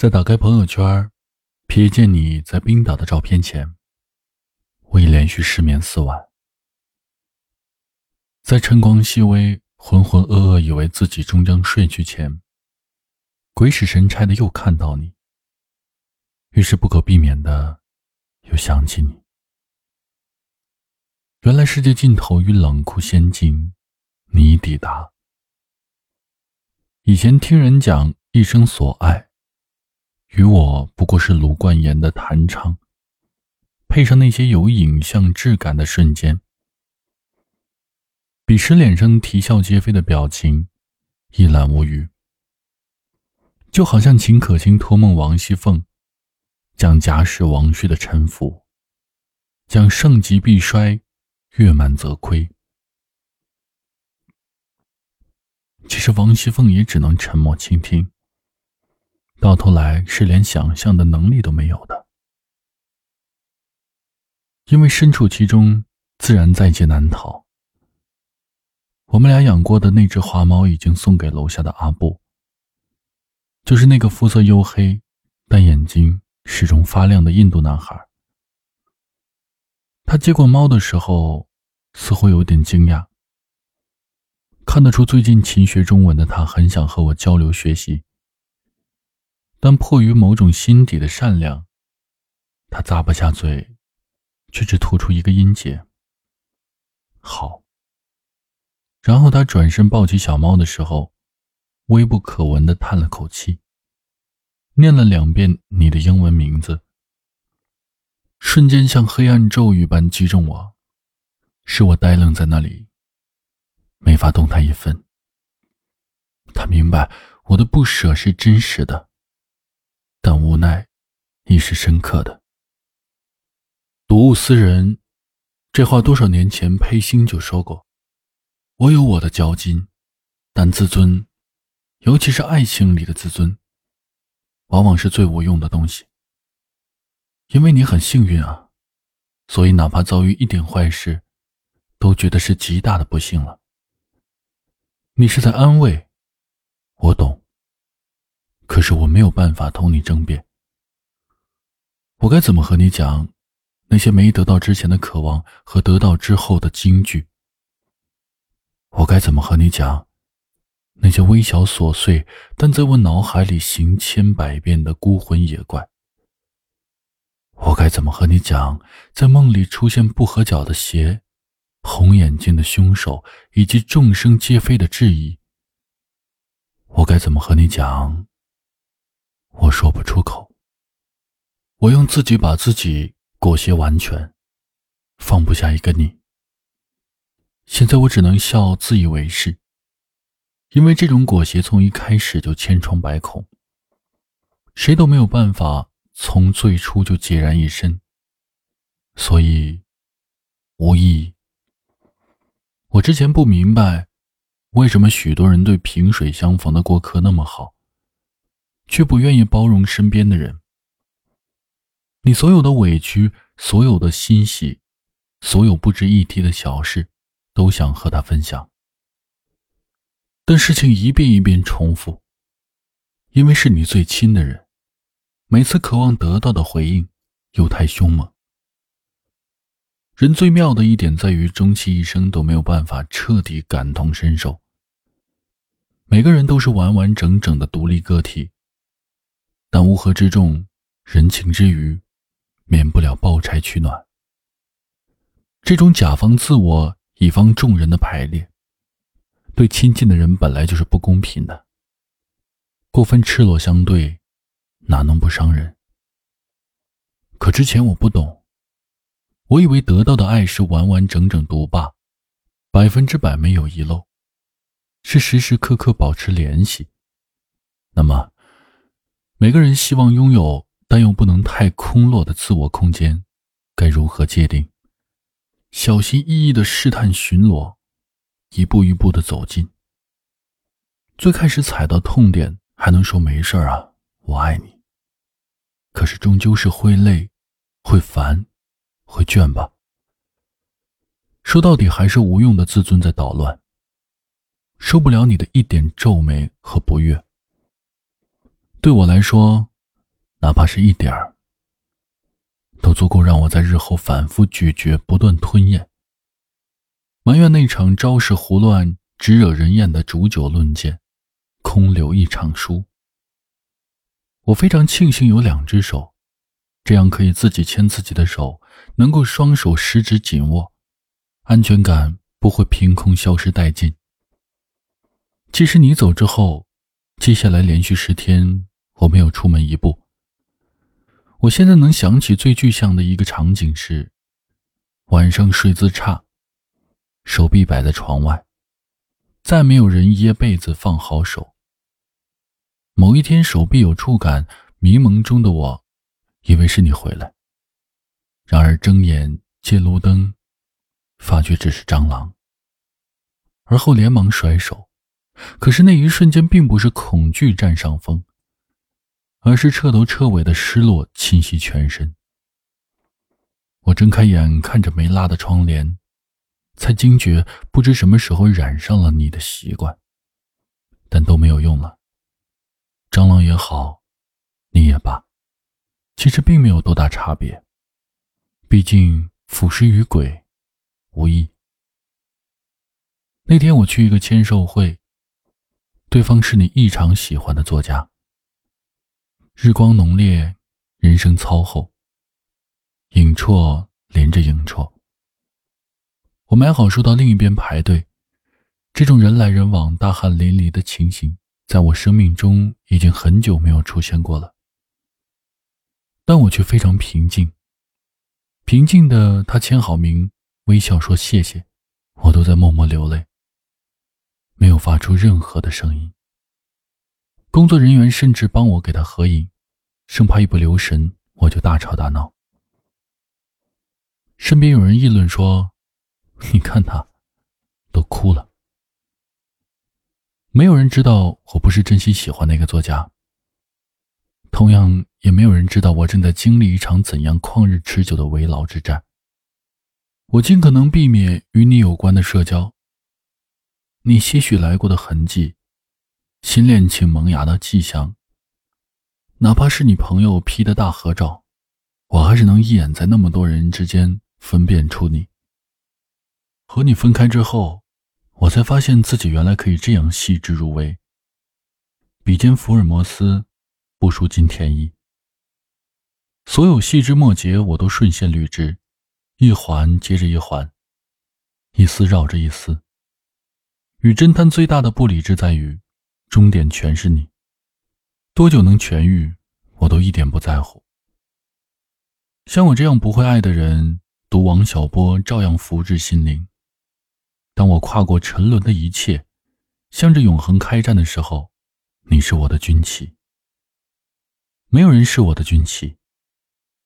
在打开朋友圈，瞥见你在冰岛的照片前，我已连续失眠四晚。在晨光熹微、浑浑噩噩，以为自己终将睡去前，鬼使神差的又看到你，于是不可避免的又想起你。原来世界尽头与冷酷仙境，你已抵达。以前听人讲一生所爱。与我不过是卢冠言的弹唱，配上那些有影像质感的瞬间，彼时脸上啼笑皆非的表情，一览无余。就好像秦可卿托梦王熙凤，讲假使王旭的臣服，讲盛极必衰，月满则亏。其实王熙凤也只能沉默倾听。到头来是连想象的能力都没有的，因为身处其中，自然在劫难逃。我们俩养过的那只花猫已经送给楼下的阿布，就是那个肤色黝黑，但眼睛始终发亮的印度男孩。他接过猫的时候，似乎有点惊讶，看得出最近勤学中文的他很想和我交流学习。但迫于某种心底的善良，他咂巴下嘴，却只吐出一个音节。好。然后他转身抱起小猫的时候，微不可闻的叹了口气，念了两遍你的英文名字，瞬间像黑暗咒语般击中我，使我呆愣在那里，没法动弹一分。他明白我的不舍是真实的。但无奈，亦是深刻的。睹物思人，这话多少年前裴星就说过。我有我的骄矜，但自尊，尤其是爱情里的自尊，往往是最无用的东西。因为你很幸运啊，所以哪怕遭遇一点坏事，都觉得是极大的不幸了。你是在安慰，我懂。可是我没有办法同你争辩。我该怎么和你讲那些没得到之前的渴望和得到之后的惊惧？我该怎么和你讲那些微小琐碎但在我脑海里行千百遍的孤魂野怪？我该怎么和你讲在梦里出现不合脚的鞋、红眼睛的凶手以及众生皆非的质疑？我该怎么和你讲？我说不出口。我用自己把自己裹挟完全，放不下一个你。现在我只能笑，自以为是。因为这种裹挟从一开始就千疮百孔，谁都没有办法从最初就孑然一身。所以，无意义。我之前不明白，为什么许多人对萍水相逢的过客那么好。却不愿意包容身边的人。你所有的委屈，所有的欣喜，所有不值一提的小事，都想和他分享。但事情一遍一遍重复，因为是你最亲的人，每次渴望得到的回应又太凶猛。人最妙的一点在于，终其一生都没有办法彻底感同身受。每个人都是完完整整的独立个体。但乌合之众，人情之余，免不了抱柴取暖。这种甲方自我、乙方众人的排列，对亲近的人本来就是不公平的。过分赤裸相对，哪能不伤人？可之前我不懂，我以为得到的爱是完完整整独霸，百分之百没有遗漏，是时时刻刻保持联系。那么。每个人希望拥有，但又不能太空落的自我空间，该如何界定？小心翼翼的试探、巡逻，一步一步的走近。最开始踩到痛点，还能说没事啊，我爱你。可是终究是会累，会烦，会倦吧。说到底，还是无用的自尊在捣乱。受不了你的一点皱眉和不悦。对我来说，哪怕是一点儿，都足够让我在日后反复咀嚼、不断吞咽，埋怨那场招式胡乱、只惹人厌的煮酒论剑，空留一场书。我非常庆幸有两只手，这样可以自己牵自己的手，能够双手十指紧握，安全感不会凭空消失殆尽。其实你走之后，接下来连续十天我没有出门一步。我现在能想起最具象的一个场景是：晚上睡姿差，手臂摆在床外，再没有人掖被子放好手。某一天手臂有触感，迷蒙中的我，以为是你回来。然而睁眼借路灯，发觉只是蟑螂。而后连忙甩手。可是那一瞬间，并不是恐惧占上风，而是彻头彻尾的失落侵袭全身。我睁开眼，看着没拉的窗帘，才惊觉不知什么时候染上了你的习惯。但都没有用了。蟑螂也好，你也罢，其实并没有多大差别。毕竟腐尸与鬼无异。那天我去一个签售会。对方是你异常喜欢的作家。日光浓烈，人声糙厚，影绰连着影绰。我买好书到另一边排队，这种人来人往、大汗淋漓的情形，在我生命中已经很久没有出现过了。但我却非常平静。平静的他签好名，微笑说谢谢，我都在默默流泪。没有发出任何的声音。工作人员甚至帮我给他合影，生怕一不留神我就大吵大闹。身边有人议论说：“你看他，都哭了。”没有人知道我不是真心喜欢那个作家。同样，也没有人知道我正在经历一场怎样旷日持久的围牢之战。我尽可能避免与你有关的社交。你些许来过的痕迹，新恋情萌芽的迹象。哪怕是你朋友 P 的大合照，我还是能一眼在那么多人之间分辨出你。和你分开之后，我才发现自己原来可以这样细致入微。比肩福尔摩斯，不输金田一。所有细枝末节，我都顺线捋直，一环接着一环，一丝绕着一丝。与侦探最大的不理智在于，终点全是你。多久能痊愈，我都一点不在乎。像我这样不会爱的人，读王小波照样福至心灵。当我跨过沉沦的一切，向着永恒开战的时候，你是我的军旗。没有人是我的军旗，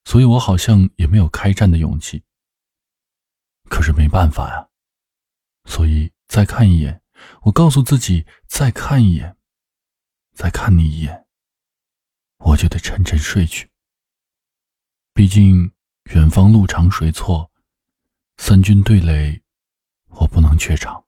所以我好像也没有开战的勇气。可是没办法呀，所以再看一眼。我告诉自己，再看一眼，再看你一眼，我就得沉沉睡去。毕竟远方路长水错，三军对垒，我不能怯场。